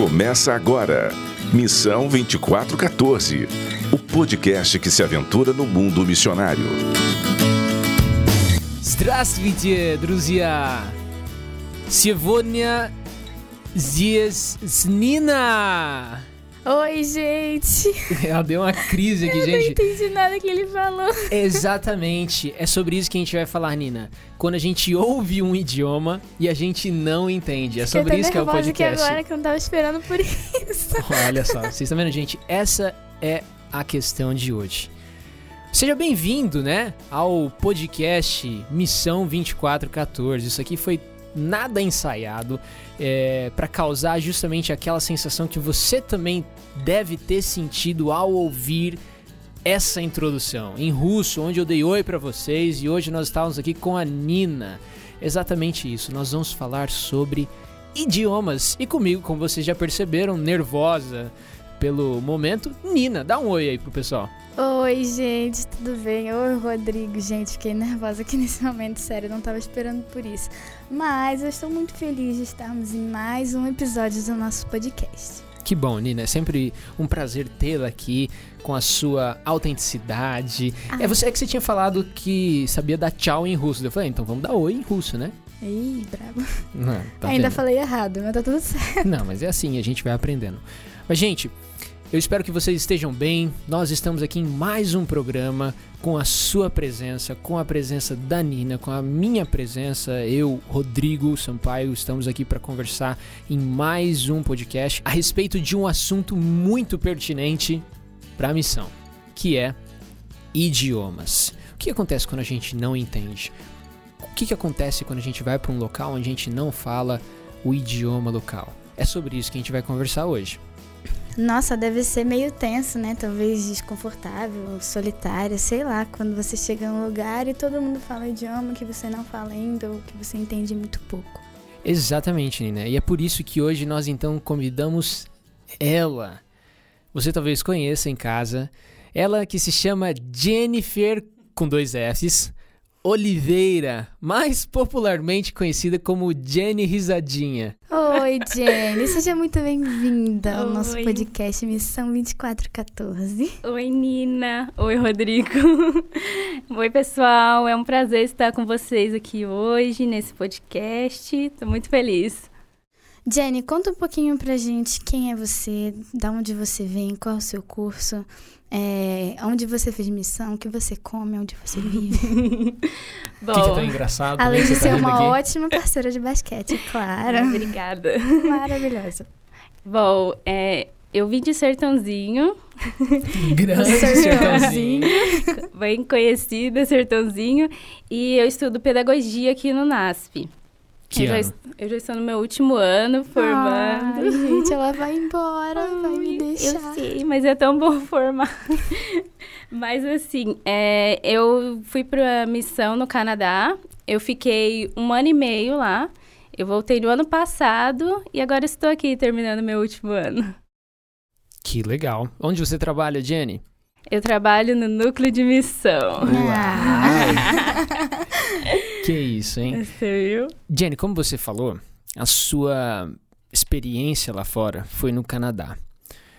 Começa agora. Missão 2414. O podcast que se aventura no mundo missionário. Здравствуйте, друзья! Сегодня здесь Nina! Oi, gente! Ela deu uma crise aqui, Eu não gente. entendi nada que ele falou. Exatamente. É sobre isso que a gente vai falar, Nina. Quando a gente ouve um idioma e a gente não entende. É sobre eu tô isso que é o nervosa aqui podcast. agora que eu não tava esperando por isso. Olha só, vocês estão vendo, gente? Essa é a questão de hoje. Seja bem-vindo, né, ao podcast Missão 2414. Isso aqui foi nada ensaiado é, para causar justamente aquela sensação que você também deve ter sentido ao ouvir essa introdução em russo, onde eu dei oi para vocês e hoje nós estávamos aqui com a Nina. Exatamente isso. Nós vamos falar sobre idiomas e comigo, como vocês já perceberam, nervosa pelo momento, Nina. Dá um oi aí pro pessoal. Oi, gente, tudo bem? Oi, Rodrigo. Gente, fiquei nervosa aqui nesse momento, sério, não tava esperando por isso. Mas eu estou muito feliz de estarmos em mais um episódio do nosso podcast. Que bom, Nina. É sempre um prazer tê-la aqui com a sua autenticidade. Ah. É você é que você tinha falado que sabia dar tchau em russo. Eu falei, então vamos dar oi em russo, né? Ih, bravo. Não, tá Ainda vendo? falei errado, mas tá tudo certo. Não, mas é assim, a gente vai aprendendo. Mas, gente, eu espero que vocês estejam bem. Nós estamos aqui em mais um programa com a sua presença, com a presença da Nina, com a minha presença. Eu, Rodrigo Sampaio, estamos aqui para conversar em mais um podcast a respeito de um assunto muito pertinente para a missão, que é idiomas. O que acontece quando a gente não entende? O que, que acontece quando a gente vai para um local onde a gente não fala o idioma local? É sobre isso que a gente vai conversar hoje. Nossa, deve ser meio tenso, né? Talvez desconfortável, solitário, sei lá, quando você chega num lugar e todo mundo fala um idioma que você não fala ainda ou que você entende muito pouco. Exatamente, Nina. E é por isso que hoje nós então convidamos ela. Você talvez conheça em casa. Ela que se chama Jennifer com dois Fs Oliveira, mais popularmente conhecida como Jenny Risadinha. Oi, Jenny, seja muito bem-vinda ao nosso podcast Missão 2414. Oi, Nina. Oi, Rodrigo. Oi, pessoal. É um prazer estar com vocês aqui hoje nesse podcast. Tô muito feliz. Jenny, conta um pouquinho pra gente quem é você, da onde você vem, qual é o seu curso, é, onde você fez missão, o que você come, onde você vive. O que, que é tão engraçado? né, Além de tá ser rindo uma aqui? ótima parceira de basquete, claro. Obrigada. Maravilhosa. Bom, é, eu vim de Sertãozinho, Grande Sertãozinho. sertãozinho. bem conhecida, Sertãozinho, e eu estudo pedagogia aqui no NASP. Que eu, já, ano? es- eu já estou no meu último ano formando. Ai, gente, ela vai embora, vai me Ai, deixar. Eu sei, mas é tão bom formar. mas assim, é, eu fui pra missão no Canadá. Eu fiquei um ano e meio lá. Eu voltei no ano passado e agora estou aqui terminando meu último ano. Que legal. Onde você trabalha, Jenny? Eu trabalho no núcleo de missão. Ah. Que isso, hein? Você viu? Jenny, como você falou, a sua experiência lá fora foi no Canadá.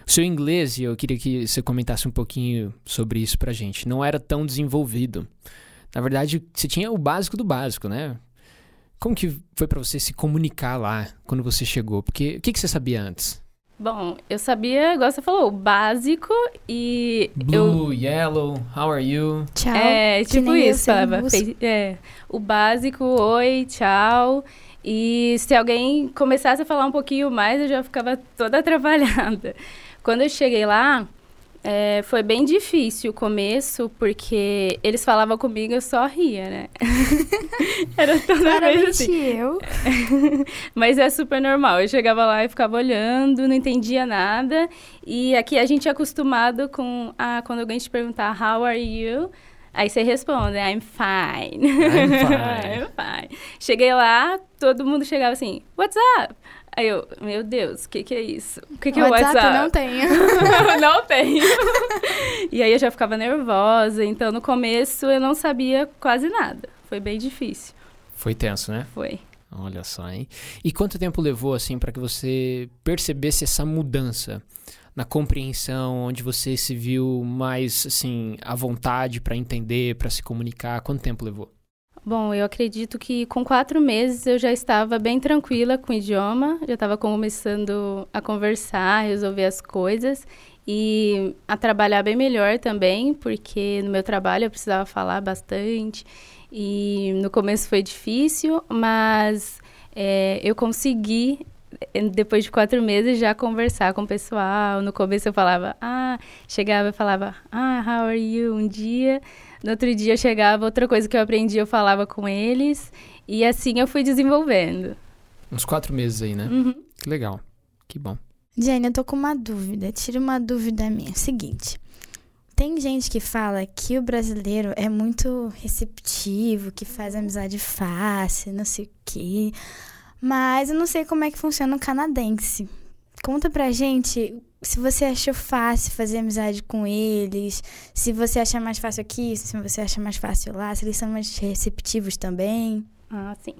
O seu inglês, e eu queria que você comentasse um pouquinho sobre isso pra gente, não era tão desenvolvido. Na verdade, você tinha o básico do básico, né? Como que foi pra você se comunicar lá quando você chegou? Porque o que, que você sabia antes? Bom, eu sabia, igual você falou, o básico e eu Blue, yellow, how are you? Tchau. É, tipo eu isso, fez- é, o básico, oi, tchau. E se alguém começasse a falar um pouquinho mais, eu já ficava toda atrapalhada. Quando eu cheguei lá, é, foi bem difícil o começo, porque eles falavam comigo, eu só ria, né? Era toda vez assim. eu. Mas é super normal. Eu chegava lá e ficava olhando, não entendia nada. E aqui a gente é acostumado com ah, quando alguém te perguntar how are you, aí você responde I'm fine. I'm fine. I'm fine. Cheguei lá, todo mundo chegava assim, what's up? Aí eu, meu Deus, o que, que é isso? O que, que é WhatsApp WhatsApp? não tenho. não tenho. e aí eu já ficava nervosa. Então no começo eu não sabia quase nada. Foi bem difícil. Foi tenso, né? Foi. Olha só, hein? E quanto tempo levou, assim, para que você percebesse essa mudança na compreensão, onde você se viu mais, assim, à vontade para entender, para se comunicar? Quanto tempo levou? Bom, eu acredito que com quatro meses eu já estava bem tranquila com o idioma, já estava começando a conversar, resolver as coisas e a trabalhar bem melhor também, porque no meu trabalho eu precisava falar bastante e no começo foi difícil, mas é, eu consegui é, depois de quatro meses já conversar com o pessoal. No começo eu falava, ah, chegava e falava, ah, how are you? Um dia, no outro dia chegava outra coisa que eu aprendi, eu falava com eles e assim eu fui desenvolvendo. Uns quatro meses aí, né? Uhum. Que legal, que bom. Jane, eu tô com uma dúvida. Tira uma dúvida minha. Seguinte. Tem gente que fala que o brasileiro é muito receptivo, que faz amizade fácil, não sei o quê. Mas eu não sei como é que funciona o canadense. Conta pra gente se você achou fácil fazer amizade com eles, se você acha mais fácil aqui, se você acha mais fácil lá, se eles são mais receptivos também. Ah, sim.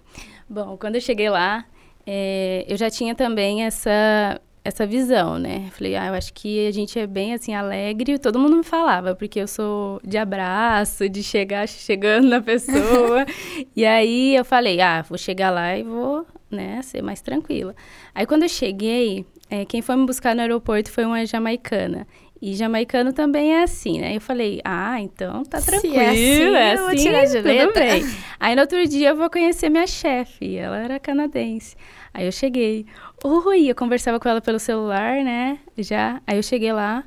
Bom, quando eu cheguei lá, é, eu já tinha também essa essa visão, né? Falei, ah, eu acho que a gente é bem assim alegre. Todo mundo me falava, porque eu sou de abraço, de chegar chegando na pessoa. e aí eu falei, ah, vou chegar lá e vou, né, ser mais tranquila. Aí quando eu cheguei, é, quem foi me buscar no aeroporto foi uma jamaicana. E jamaicano também é assim, né? Eu falei, ah, então tá tranquilo, é assim, é assim, tirar de tudo bem. Aí no outro dia eu vou conhecer minha chefe, ela era canadense. Aí eu cheguei, oi, eu conversava com ela pelo celular, né? Já. Aí eu cheguei lá,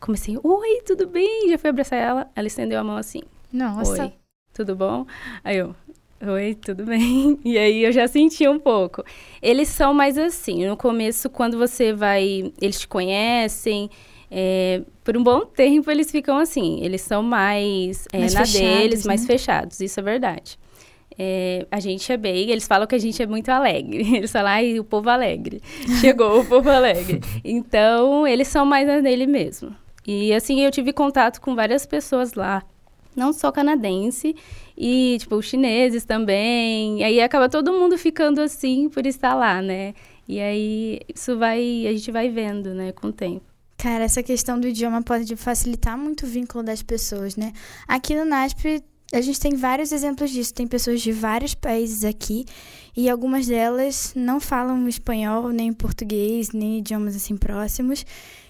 comecei, oi, tudo bem? Já fui abraçar ela, ela estendeu a mão assim. Nossa. Oi, tudo bom? Aí eu, oi, tudo bem? E aí eu já senti um pouco. Eles são mais assim, no começo, quando você vai, eles te conhecem, é, por um bom tempo eles ficam assim, eles são mais, é, mais na fechados, deles, né? mais fechados, isso é verdade. É, a gente é bem, eles falam que a gente é muito alegre. Eles falam, ai, o povo alegre. Chegou o povo alegre. Então, eles são mais nele mesmo. E assim, eu tive contato com várias pessoas lá, não só canadense, e tipo, chineses também. E aí acaba todo mundo ficando assim por estar lá, né? E aí isso vai, a gente vai vendo, né, com o tempo. Cara, essa questão do idioma pode facilitar muito o vínculo das pessoas, né? Aqui no NASP a gente tem vários exemplos disso. Tem pessoas de vários países aqui e algumas delas não falam espanhol, nem português, nem idiomas assim próximos.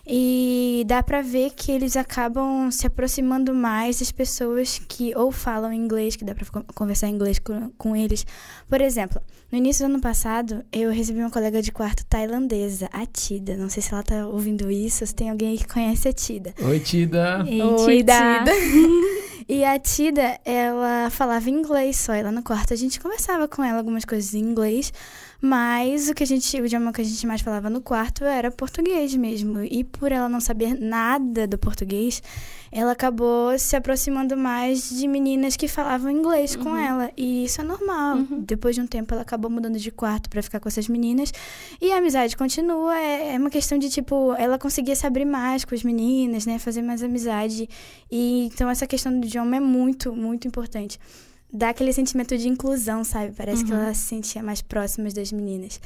E dá pra ver que eles acabam se aproximando mais das pessoas que ou falam inglês, que dá pra conversar inglês com, com eles. Por exemplo, no início do ano passado, eu recebi uma colega de quarto tailandesa, a Tida. Não sei se ela tá ouvindo isso, se tem alguém que conhece a Tida. Oi, Tida. Ei, Oi, Tida. e a Tida, ela falava inglês só. E lá no quarto a gente conversava com ela algumas coisas em inglês. Mas o que a gente, o idioma que a gente mais falava no quarto era português mesmo. E por ela não saber nada do português, ela acabou se aproximando mais de meninas que falavam inglês uhum. com ela. E isso é normal. Uhum. Depois de um tempo, ela acabou mudando de quarto para ficar com essas meninas. E a amizade continua. É, é uma questão de, tipo, ela conseguia se abrir mais com as meninas, né? Fazer mais amizade. E então, essa questão do idioma é muito, muito importante dá aquele sentimento de inclusão, sabe? Parece uhum. que ela se sentia mais próxima das meninas.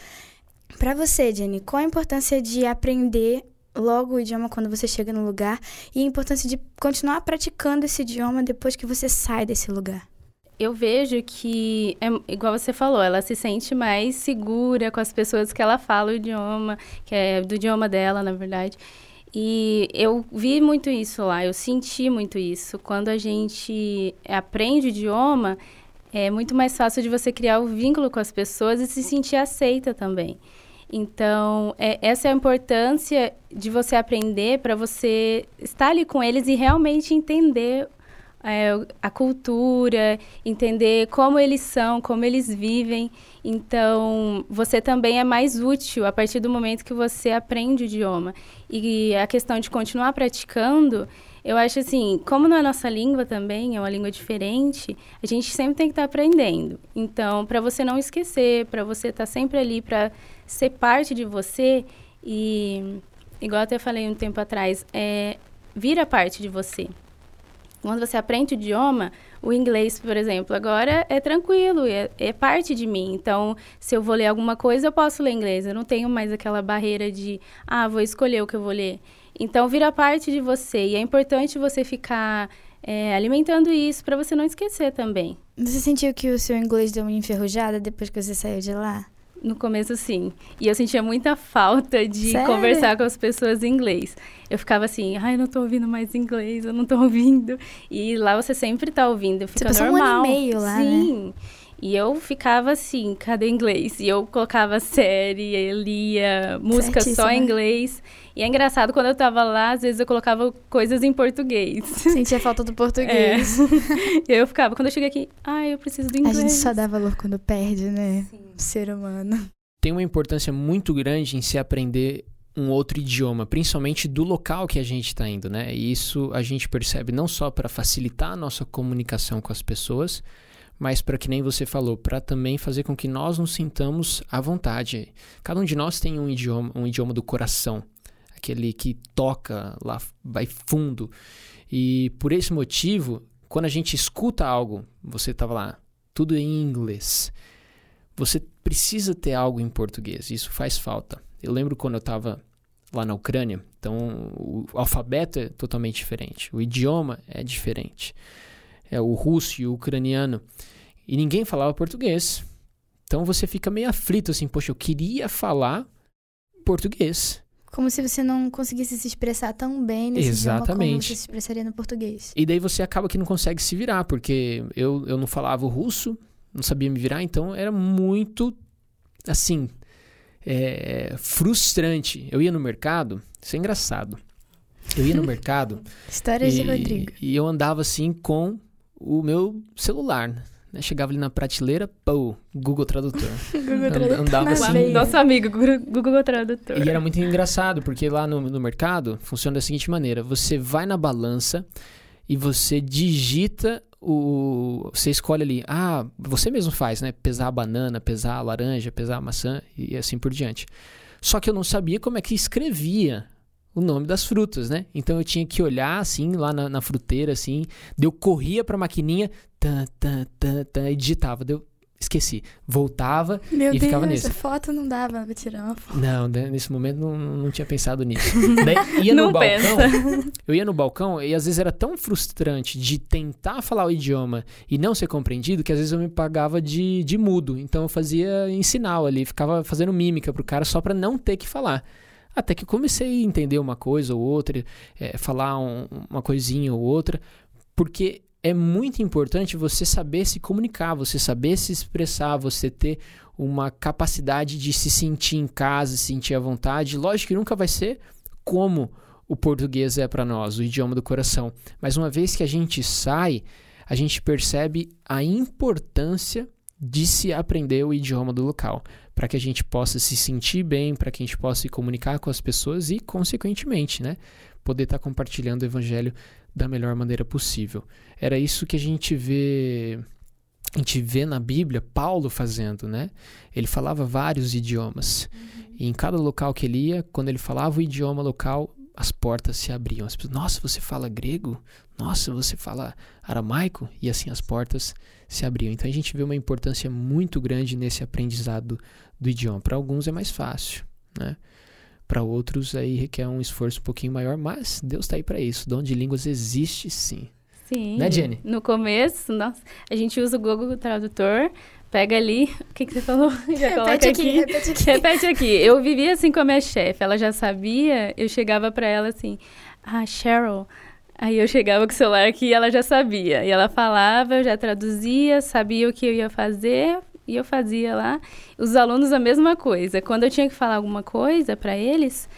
Para você, Jenny, qual a importância de aprender logo o idioma quando você chega no lugar e a importância de continuar praticando esse idioma depois que você sai desse lugar? Eu vejo que, é, igual você falou, ela se sente mais segura com as pessoas que ela fala o idioma, que é do idioma dela, na verdade. E eu vi muito isso lá, eu senti muito isso. Quando a gente aprende o idioma, é muito mais fácil de você criar o um vínculo com as pessoas e se sentir aceita também. Então, é, essa é a importância de você aprender para você estar ali com eles e realmente entender é, a cultura, entender como eles são, como eles vivem. Então, você também é mais útil a partir do momento que você aprende o idioma. E a questão de continuar praticando, eu acho assim, como não é nossa língua também, é uma língua diferente, a gente sempre tem que estar tá aprendendo. Então, para você não esquecer, para você estar tá sempre ali para ser parte de você e igual até falei um tempo atrás, é vira parte de você. Quando você aprende o idioma, o inglês, por exemplo, agora é tranquilo, é, é, parte de mim. Então, se eu vou ler alguma coisa, eu posso ler inglês. Eu não tenho mais aquela barreira de, ah, vou escolher o que eu vou ler. Então, vira parte de você. E é importante você ficar é, alimentando isso para você não esquecer também. Você sentiu que o seu inglês deu uma enferrujada depois que você saiu de lá? No começo, sim. E eu sentia muita falta de Sério? conversar com as pessoas em inglês. Eu ficava assim, ai, eu não tô ouvindo mais inglês, eu não tô ouvindo. E lá você sempre tá ouvindo, fica passou um normal. ano e meio lá, né? Sim. E eu ficava assim, cadê inglês? E eu colocava série, eu lia música só Certíssima. em inglês. E é engraçado, quando eu tava lá, às vezes eu colocava coisas em português. Sentia falta do É. português. E eu ficava, quando eu cheguei aqui, ai, eu preciso do A inglês. gente só dá valor quando perde, né? O ser humano. Tem uma importância muito grande em se aprender um outro idioma, principalmente do local que a gente está indo, né? E isso a gente percebe não só para facilitar a nossa comunicação com as pessoas, mas para que nem você falou, para também fazer com que nós nos sintamos à vontade. Cada um de nós tem um idioma, um idioma do coração, aquele que toca lá, vai fundo. E por esse motivo, quando a gente escuta algo, você estava lá, tudo em inglês. Você precisa ter algo em português, isso faz falta. Eu lembro quando eu estava lá na Ucrânia, então o alfabeto é totalmente diferente, o idioma é diferente. É o russo e o ucraniano. E ninguém falava português. Então você fica meio aflito assim, poxa, eu queria falar português. Como se você não conseguisse se expressar tão bem nesse idioma como Exatamente. você se expressaria no português. E daí você acaba que não consegue se virar, porque eu, eu não falava o russo, não sabia me virar, então era muito, assim, é, frustrante. Eu ia no mercado, isso é engraçado. Eu ia no mercado Histórias de e, Rodrigo. e eu andava assim com o meu celular, né? Chegava ali na prateleira, pô, Google Tradutor. Google Tradutor andava assim. Nosso amigo, Google Tradutor. E era muito engraçado, porque lá no, no mercado funciona da seguinte maneira: você vai na balança e você digita o. Você escolhe ali, ah, você mesmo faz, né? Pesar a banana, pesar a laranja, pesar a maçã e assim por diante. Só que eu não sabia como é que escrevia o nome das frutas, né? Então eu tinha que olhar assim, lá na, na fruteira, assim, eu corria pra maquininha, tan, tan, tan, tan, e digitava, daí eu esqueci. Voltava Meu e Deus, ficava nisso. essa foto não dava pra tirar uma foto. não, né, nesse momento não, não tinha pensado nisso. Daí, ia no balcão, pensa. eu ia no balcão e às vezes era tão frustrante de tentar falar o idioma e não ser compreendido que às vezes eu me pagava de, de mudo. Então eu fazia em sinal ali, ficava fazendo mímica pro cara só pra não ter que falar. Até que comecei a entender uma coisa ou outra, é, falar um- uma coisinha ou outra, porque é muito importante você saber se comunicar, você saber se expressar, você ter uma capacidade de se sentir em casa, se sentir à vontade. Lógico que nunca vai ser como o português é para nós, o idioma do coração. Mas uma vez que a gente sai, a gente percebe a importância de se aprender o idioma do local, para que a gente possa se sentir bem, para que a gente possa se comunicar com as pessoas e, consequentemente, né, poder estar compartilhando o evangelho da melhor maneira possível. Era isso que a gente vê a gente vê na Bíblia Paulo fazendo, né? Ele falava vários idiomas. E em cada local que ele ia, quando ele falava o idioma local, as portas se abriam. As pessoas, nossa, você fala grego? Nossa, você fala aramaico? E assim as portas se abriam. Então a gente vê uma importância muito grande nesse aprendizado do idioma. Para alguns é mais fácil, né? Para outros aí requer um esforço um pouquinho maior, mas Deus está aí para isso. Dom de línguas existe sim. Sim. Né, Jenny? No começo, nossa, a gente usa o Google Tradutor, pega ali, o que, que você falou? Já coloca Repete aqui, repete aqui. Repete aqui. Eu vivia assim com a minha chefe, ela já sabia, eu chegava pra ela assim, ah, Cheryl. Aí eu chegava com o celular aqui e ela já sabia. E ela falava, eu já traduzia, sabia o que eu ia fazer e eu fazia lá. Os alunos a mesma coisa. Quando eu tinha que falar alguma coisa pra eles,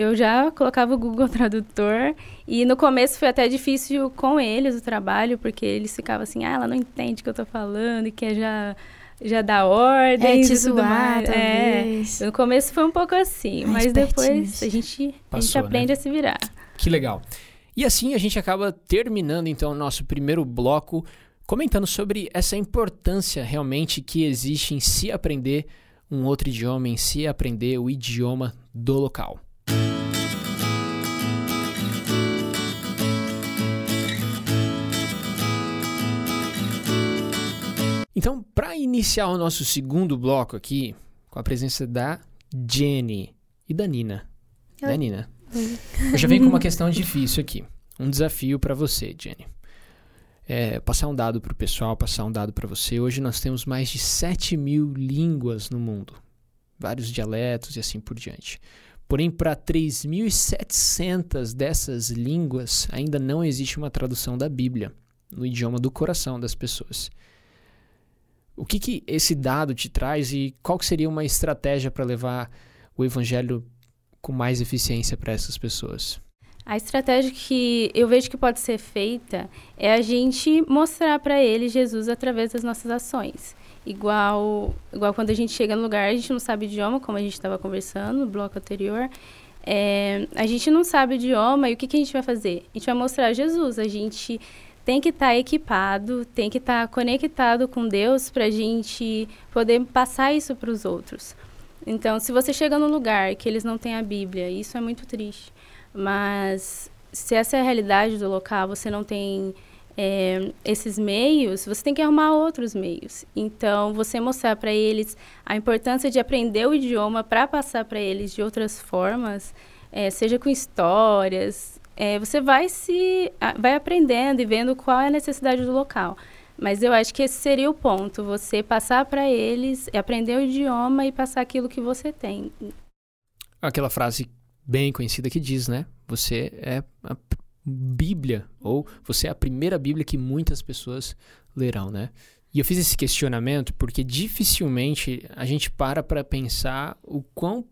eu já colocava o Google Tradutor. E no começo foi até difícil com eles o trabalho, porque eles ficavam assim, ah, ela não entende o que eu tô falando e quer já, já dar É, ordens te zoar. É. talvez. No começo foi um pouco assim, Mais mas depois a gente, a gente Passou, né? aprende a se virar. Que legal. E assim a gente acaba terminando então o nosso primeiro bloco comentando sobre essa importância realmente que existe em se aprender um outro idioma, em se aprender o idioma do local. Então, para iniciar o nosso segundo bloco aqui, com a presença da Jenny e da Nina. Oi. Da Nina. Eu já venho com uma questão difícil aqui. Um desafio para você, Jenny. É, passar um dado para o pessoal, passar um dado para você. Hoje nós temos mais de 7 mil línguas no mundo, vários dialetos e assim por diante. Porém, para 3.700 dessas línguas, ainda não existe uma tradução da Bíblia no idioma do coração das pessoas. O que, que esse dado te traz e qual seria uma estratégia para levar o evangelho com mais eficiência para essas pessoas? A estratégia que eu vejo que pode ser feita é a gente mostrar para eles Jesus através das nossas ações. Igual, igual quando a gente chega no lugar, a gente não sabe idioma, como a gente estava conversando no bloco anterior. É, a gente não sabe idioma e o que, que a gente vai fazer? A gente vai mostrar Jesus. A gente tem que estar tá equipado, tem que estar tá conectado com Deus para a gente poder passar isso para os outros. Então, se você chega num lugar que eles não têm a Bíblia, isso é muito triste. Mas se essa é a realidade do local, você não tem é, esses meios, você tem que arrumar outros meios. Então, você mostrar para eles a importância de aprender o idioma para passar para eles de outras formas, é, seja com histórias, é, você vai se vai aprendendo e vendo qual é a necessidade do local. Mas eu acho que esse seria o ponto, você passar para eles, aprender o idioma e passar aquilo que você tem. Aquela frase bem conhecida que diz, né? Você é a Bíblia, ou você é a primeira Bíblia que muitas pessoas lerão, né? E eu fiz esse questionamento porque dificilmente a gente para para pensar o quão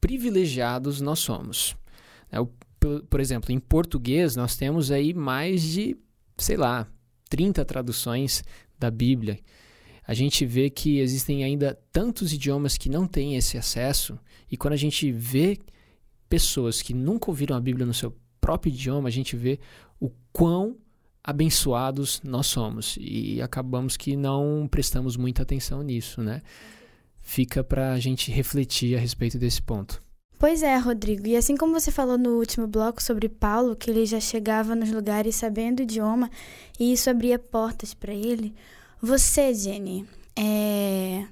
privilegiados nós somos. É, por, por exemplo, em português nós temos aí mais de, sei lá, 30 traduções da Bíblia. A gente vê que existem ainda tantos idiomas que não têm esse acesso, e quando a gente vê pessoas que nunca ouviram a Bíblia no seu próprio idioma, a gente vê o quão abençoados nós somos e acabamos que não prestamos muita atenção nisso, né? Fica para a gente refletir a respeito desse ponto. Pois é, Rodrigo. E assim como você falou no último bloco sobre Paulo, que ele já chegava nos lugares sabendo o idioma e isso abria portas para ele, você, Jenny, é...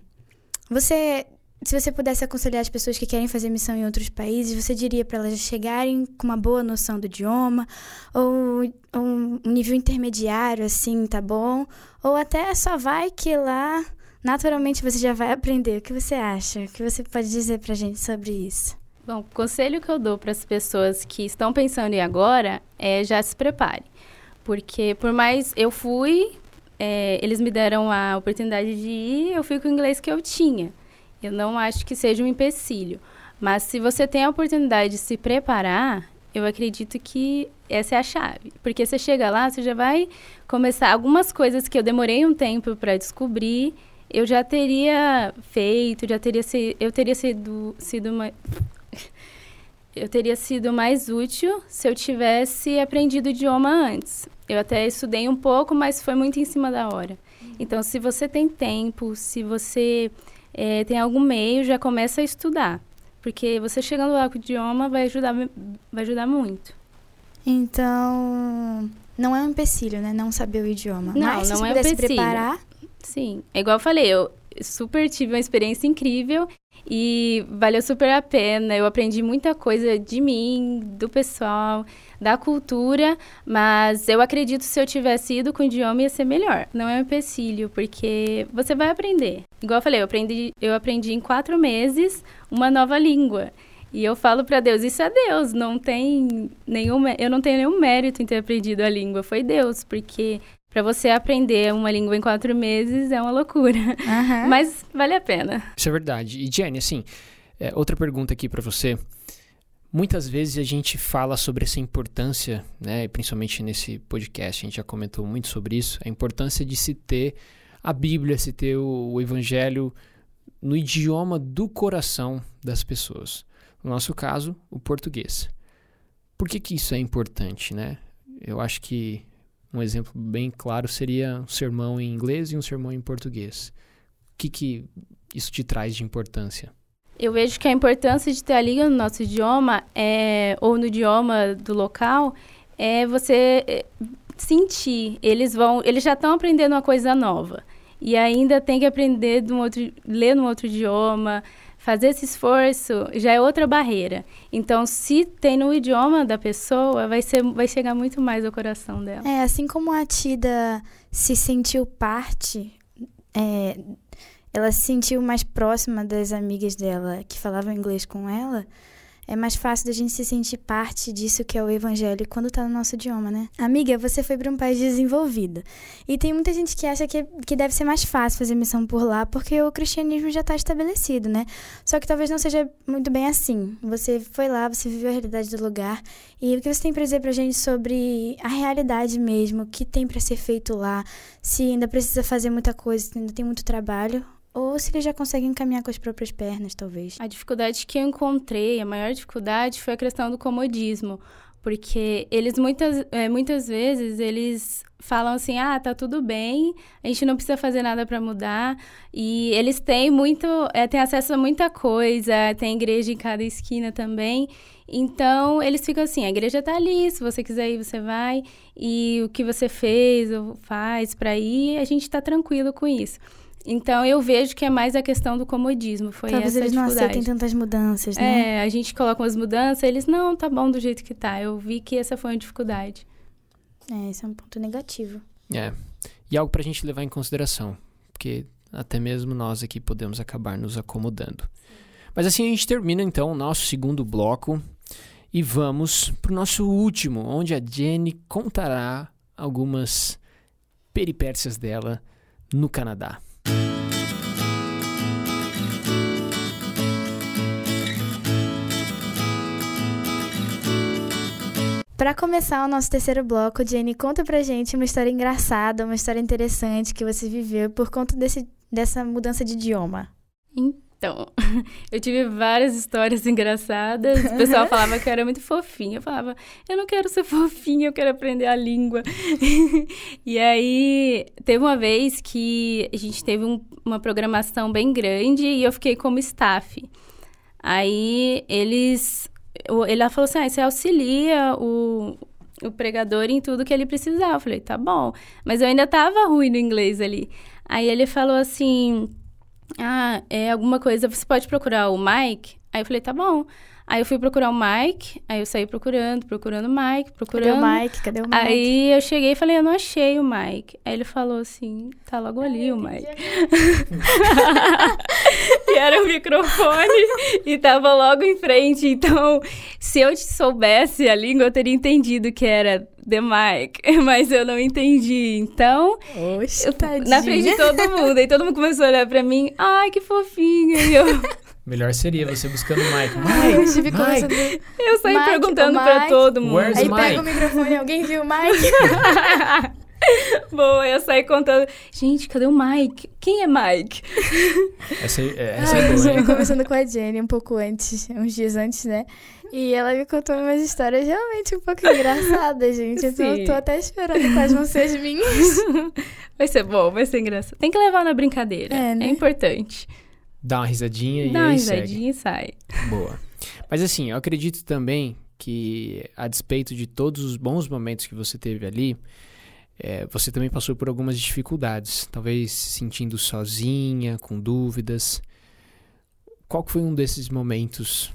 você, se você pudesse aconselhar as pessoas que querem fazer missão em outros países, você diria para elas chegarem com uma boa noção do idioma ou, ou um nível intermediário, assim, tá bom? Ou até só vai que lá naturalmente você já vai aprender. O que você acha? O que você pode dizer pra gente sobre isso? Bom, o conselho que eu dou para as pessoas que estão pensando em agora é já se prepare. Porque por mais eu fui, é, eles me deram a oportunidade de ir, eu fui com o inglês que eu tinha. Eu não acho que seja um empecilho. Mas se você tem a oportunidade de se preparar, eu acredito que essa é a chave. Porque você chega lá, você já vai começar algumas coisas que eu demorei um tempo para descobrir, eu já teria feito, já teria se, eu teria sido, sido uma, eu teria sido mais útil se eu tivesse aprendido o idioma antes. Eu até estudei um pouco, mas foi muito em cima da hora. Então, se você tem tempo, se você é, tem algum meio, já começa a estudar. Porque você chegando lá com o idioma vai ajudar, vai ajudar muito. Então, não é um empecilho, né? Não saber o idioma. Não, Mas, não se é um empecilho. preparar, Sim, é igual eu falei, eu super tive uma experiência incrível e valeu super a pena. Eu aprendi muita coisa de mim, do pessoal, da cultura, mas eu acredito que se eu tivesse ido com o idioma ia ser melhor. Não é um empecilho, porque você vai aprender. Igual eu falei, eu aprendi, eu aprendi em quatro meses uma nova língua. E eu falo para Deus, isso é Deus, não tem nenhum, eu não tenho nenhum mérito em ter aprendido a língua, foi Deus, porque para você aprender uma língua em quatro meses é uma loucura. Aham. Mas vale a pena. Isso é verdade. E Jenny, assim, é, outra pergunta aqui para você. Muitas vezes a gente fala sobre essa importância, né, principalmente nesse podcast, a gente já comentou muito sobre isso, a importância de se ter a Bíblia, se ter o, o Evangelho no idioma do coração das pessoas. No nosso caso, o português. Por que, que isso é importante, né? Eu acho que um exemplo bem claro seria um sermão em inglês e um sermão em português. O que, que isso te traz de importância? Eu vejo que a importância de ter a língua no nosso idioma, é, ou no idioma do local, é você é, sentir. Eles vão, eles já estão aprendendo uma coisa nova. e ainda tem que aprender de um outro, ler num outro idioma, fazer esse esforço já é outra barreira. Então, se tem no idioma da pessoa, vai, ser, vai chegar muito mais ao coração dela. É, assim como a Tida se sentiu parte, é, ela se sentiu mais próxima das amigas dela que falavam inglês com ela, é mais fácil da gente se sentir parte disso que é o evangelho quando tá no nosso idioma, né? Amiga, você foi para um país desenvolvido. E tem muita gente que acha que, que deve ser mais fácil fazer missão por lá porque o cristianismo já tá estabelecido, né? Só que talvez não seja muito bem assim. Você foi lá, você viveu a realidade do lugar. E o que você tem pra dizer pra gente sobre a realidade mesmo, o que tem para ser feito lá, se ainda precisa fazer muita coisa, se ainda tem muito trabalho, ou se eles já conseguem caminhar com as próprias pernas, talvez. A dificuldade que eu encontrei, a maior dificuldade foi a questão do comodismo. Porque eles muitas, é, muitas vezes eles falam assim: ah, tá tudo bem, a gente não precisa fazer nada para mudar. E eles têm muito, é, têm acesso a muita coisa, tem igreja em cada esquina também. Então eles ficam assim: a igreja tá ali, se você quiser ir, você vai. E o que você fez ou faz para ir, a gente tá tranquilo com isso. Então eu vejo que é mais a questão do comodismo. Foi Talvez essa eles não aceitem tantas mudanças, né? É, a gente coloca umas mudanças, eles, não, tá bom do jeito que tá. Eu vi que essa foi uma dificuldade. É, esse é um ponto negativo. É. E algo pra gente levar em consideração. Porque até mesmo nós aqui podemos acabar nos acomodando. Mas assim a gente termina então o nosso segundo bloco. E vamos pro nosso último, onde a Jenny contará algumas peripécias dela no Canadá. Para começar o nosso terceiro bloco, Jenny, conta pra gente uma história engraçada, uma história interessante que você viveu por conta desse, dessa mudança de idioma. Então, eu tive várias histórias engraçadas. O pessoal falava que eu era muito fofinha. Eu falava, eu não quero ser fofinha, eu quero aprender a língua. e aí, teve uma vez que a gente teve um, uma programação bem grande e eu fiquei como staff. Aí, eles ele falou assim: ah, você auxilia o, o pregador em tudo que ele precisar. Eu falei: tá bom. Mas eu ainda tava ruim no inglês ali. Aí ele falou assim: ah, é alguma coisa, você pode procurar o Mike? Aí eu falei: tá bom. Aí eu fui procurar o Mike, aí eu saí procurando, procurando o Mike, procurando. Cadê o Mike? Cadê o Mike? Aí eu cheguei e falei, eu não achei o Mike. Aí ele falou assim, tá logo ali Ai, o Mike. e era o microfone e tava logo em frente. Então, se eu soubesse a língua, eu teria entendido que era The Mike, mas eu não entendi. Então, Oxe, eu, na frente de todo mundo, aí todo mundo começou a olhar pra mim, ai, que fofinha. E eu... Melhor seria você buscando o Mike. Mike, eu, Mike. eu saí Mike, perguntando pra todo mundo. Where's Aí Mike? pega o microfone, alguém viu o Mike? Boa, eu saí contando. Gente, cadê o Mike? Quem é Mike? Essa, é, essa é boa, hein? Conversando com a Jenny um pouco antes, uns dias antes, né? E ela me contou umas histórias realmente um pouco engraçadas, gente. Então eu tô até esperando quais vão ser as minhas. Vai ser bom, vai ser engraçado. Tem que levar na brincadeira. É, né? é importante. Dá uma risadinha e Dá aí uma risadinha segue. e sai. Boa. Mas assim, eu acredito também que, a despeito de todos os bons momentos que você teve ali, é, você também passou por algumas dificuldades, talvez se sentindo sozinha, com dúvidas. Qual foi um desses momentos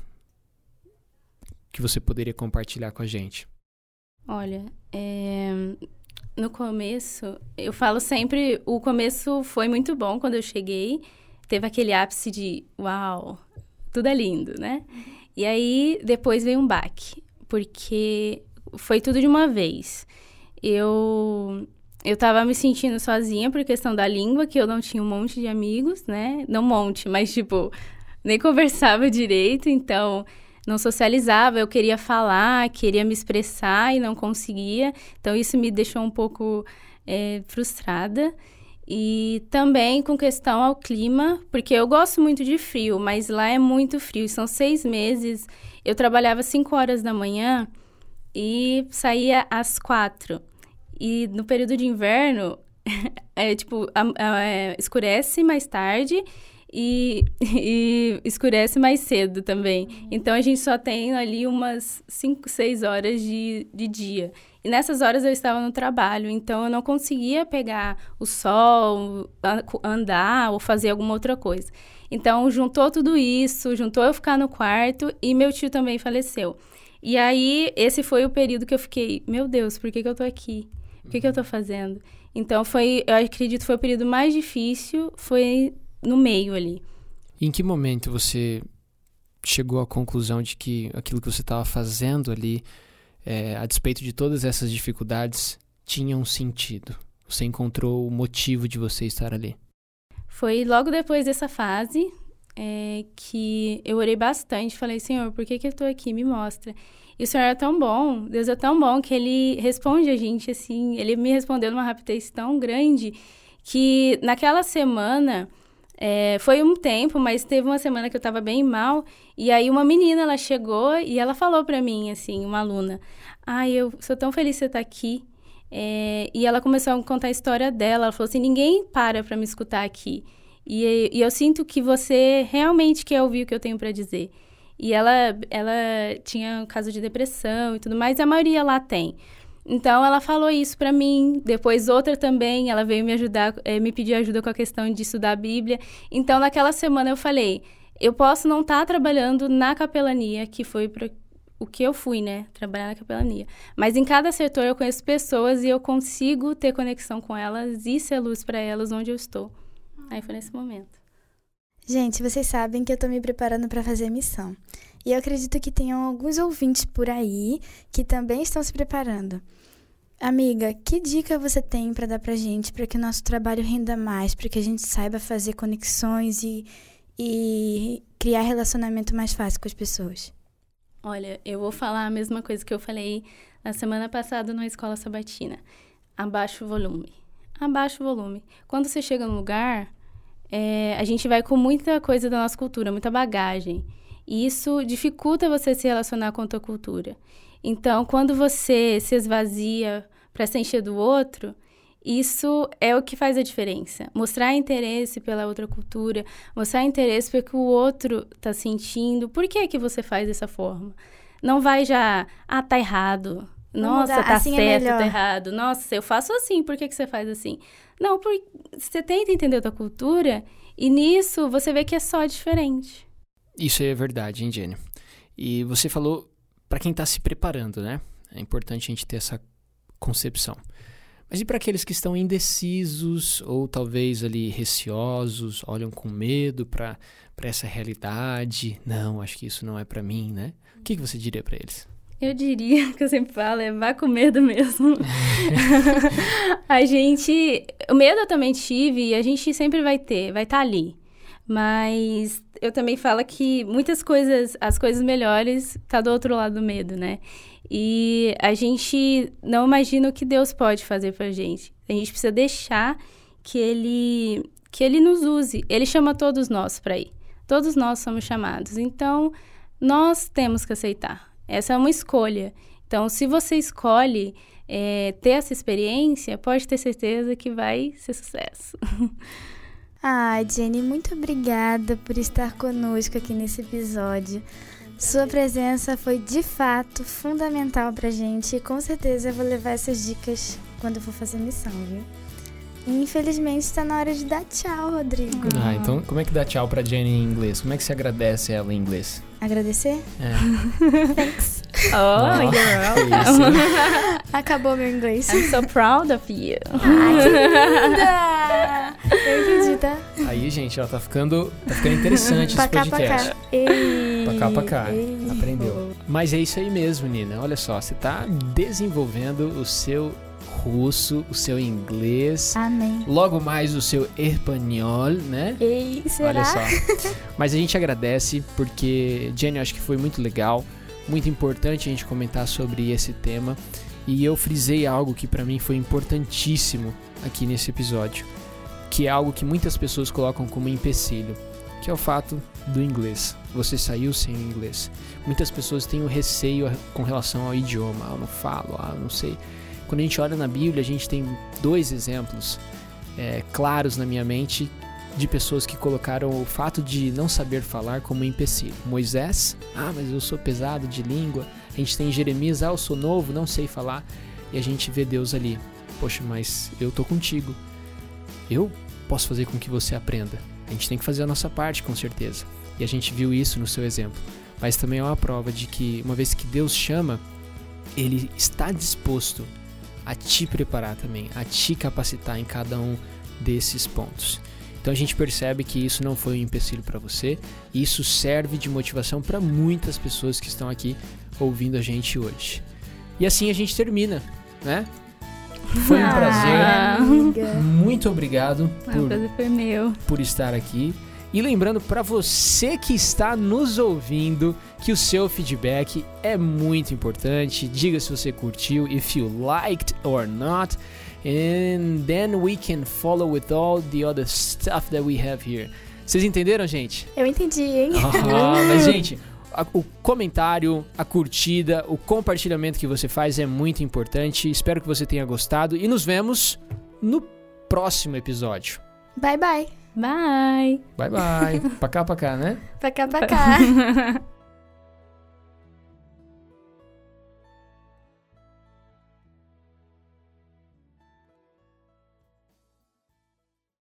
que você poderia compartilhar com a gente? Olha, é, no começo, eu falo sempre, o começo foi muito bom quando eu cheguei, teve aquele ápice de uau, tudo é lindo, né? E aí depois veio um baque, porque foi tudo de uma vez. Eu eu tava me sentindo sozinha por questão da língua, que eu não tinha um monte de amigos, né? Não um monte, mas tipo, nem conversava direito, então não socializava, eu queria falar, queria me expressar e não conseguia. Então isso me deixou um pouco é, frustrada. E também com questão ao clima, porque eu gosto muito de frio, mas lá é muito frio. São seis meses. Eu trabalhava cinco horas da manhã e saía às quatro. E no período de inverno, é tipo, a, a, é, escurece mais tarde e, e escurece mais cedo também. Então a gente só tem ali umas 5, 6 horas de, de dia. E nessas horas eu estava no trabalho, então eu não conseguia pegar o sol, andar ou fazer alguma outra coisa. Então juntou tudo isso, juntou eu ficar no quarto e meu tio também faleceu. E aí esse foi o período que eu fiquei, meu Deus, por que, que eu tô aqui? O que, que eu tô fazendo? Então foi, eu acredito foi o período mais difícil, foi no meio ali. Em que momento você chegou à conclusão de que aquilo que você estava fazendo ali é, a despeito de todas essas dificuldades, tinha um sentido? Você encontrou o motivo de você estar ali? Foi logo depois dessa fase é, que eu orei bastante. Falei, Senhor, por que, que eu estou aqui? Me mostra. E o Senhor é tão bom, Deus é tão bom que Ele responde a gente assim. Ele me respondeu numa rapidez tão grande que naquela semana é, foi um tempo, mas teve uma semana que eu tava bem mal. E aí uma menina, ela chegou e ela falou para mim, assim, uma aluna. Ai, eu sou tão feliz que você tá aqui. É, e ela começou a contar a história dela. Ela falou assim, ninguém para para me escutar aqui. E, e, eu sinto que você realmente quer ouvir o que eu tenho para dizer. E ela, ela tinha um caso de depressão e tudo mais, e a maioria lá tem. Então ela falou isso para mim. Depois outra também, ela veio me ajudar, é, me pedir ajuda com a questão de estudar a Bíblia. Então naquela semana eu falei, eu posso não estar tá trabalhando na capelania, que foi pra, o que eu fui, né, trabalhar na capelania. Mas em cada setor eu conheço pessoas e eu consigo ter conexão com elas e ser luz para elas onde eu estou. Aí foi nesse momento. Gente, vocês sabem que eu tô me preparando para fazer missão. E eu acredito que tenham alguns ouvintes por aí que também estão se preparando. Amiga, que dica você tem para dar pra gente para que o nosso trabalho renda mais, para que a gente saiba fazer conexões e, e criar relacionamento mais fácil com as pessoas? Olha, eu vou falar a mesma coisa que eu falei na semana passada na escola sabatina. Abaixa o volume. Abaixa o volume. Quando você chega no lugar, é, a gente vai com muita coisa da nossa cultura, muita bagagem. E isso dificulta você se relacionar com a tua cultura. Então, quando você se esvazia para se encher do outro, isso é o que faz a diferença. Mostrar interesse pela outra cultura, mostrar interesse pelo que o outro está sentindo. Por que que você faz dessa forma? Não vai já, ah, tá errado. Nossa, tá assim é certo, é tá errado. Nossa, eu faço assim, por que, que você faz assim? Não, porque você tenta entender a tua cultura e nisso você vê que é só diferente. Isso é verdade, hein, Jenny? E você falou para quem está se preparando, né? É importante a gente ter essa concepção. Mas e para aqueles que estão indecisos ou talvez ali receosos, olham com medo para essa realidade? Não, acho que isso não é para mim, né? O que, que você diria para eles? Eu diria, que eu sempre falo, é vá com medo mesmo. a gente. O medo eu também tive e a gente sempre vai ter, vai estar tá ali. Mas eu também falo que muitas coisas, as coisas melhores, tá do outro lado do medo, né? E a gente não imagina o que Deus pode fazer pra gente. A gente precisa deixar que ele que ele nos use. Ele chama todos nós para ir. Todos nós somos chamados. Então, nós temos que aceitar. Essa é uma escolha. Então, se você escolhe é, ter essa experiência, pode ter certeza que vai ser sucesso. Ah, Jenny, muito obrigada por estar conosco aqui nesse episódio. Sua presença foi de fato fundamental pra gente e com certeza eu vou levar essas dicas quando eu for fazer missão, viu? Infelizmente está na hora de dar tchau, Rodrigo. Ah, então como é que dá tchau pra Jenny em inglês? Como é que se agradece ela em inglês? Agradecer? É. Thanks. Oh, you're welcome. Acabou meu inglês. I'm so proud of you. Ai, que linda! Eu entendi, tá? Aí, gente, ó, tá ficando, tá ficando interessante esse podcast. pacá. Ei, Pra cá, pra cá. Aprendeu. Mas é isso aí mesmo, Nina. Olha só, você tá desenvolvendo o seu russo, o seu inglês, Amém. logo mais o seu espanhol, né? Ei, será? Olha só. Mas a gente agradece porque, Jenny, acho que foi muito legal, muito importante a gente comentar sobre esse tema. E eu frisei algo que pra mim foi importantíssimo aqui nesse episódio, que é algo que muitas pessoas colocam como empecilho, que é o fato do inglês. Você saiu sem o inglês. Muitas pessoas têm o receio com relação ao idioma. Ah, eu não falo, ah, eu não sei. Quando a gente olha na Bíblia, a gente tem dois exemplos é, claros na minha mente de pessoas que colocaram o fato de não saber falar como um empecilho. Moisés, ah, mas eu sou pesado de língua. A gente tem Jeremias, ah, eu sou novo, não sei falar. E a gente vê Deus ali, poxa, mas eu tô contigo. Eu posso fazer com que você aprenda. A gente tem que fazer a nossa parte, com certeza. E a gente viu isso no seu exemplo. Mas também é uma prova de que, uma vez que Deus chama, Ele está disposto a te preparar também, a te capacitar em cada um desses pontos. Então a gente percebe que isso não foi um empecilho para você, e isso serve de motivação para muitas pessoas que estão aqui ouvindo a gente hoje. E assim a gente termina, né? Foi um Ah. prazer. Amiga. Muito obrigado Ah, por o prazer foi meu. por estar aqui. E lembrando para você que está nos ouvindo que o seu feedback é muito importante. Diga se você curtiu, if you liked or not, and then we can follow with all the other stuff that we have here. Vocês entenderam, gente? Eu entendi, hein? Ah, mas gente, o comentário, a curtida, o compartilhamento que você faz é muito importante. Espero que você tenha gostado e nos vemos no próximo episódio. Bye, bye. Bye! Bye bye. pra cá, pra cá, né? Pra cá, pra cá.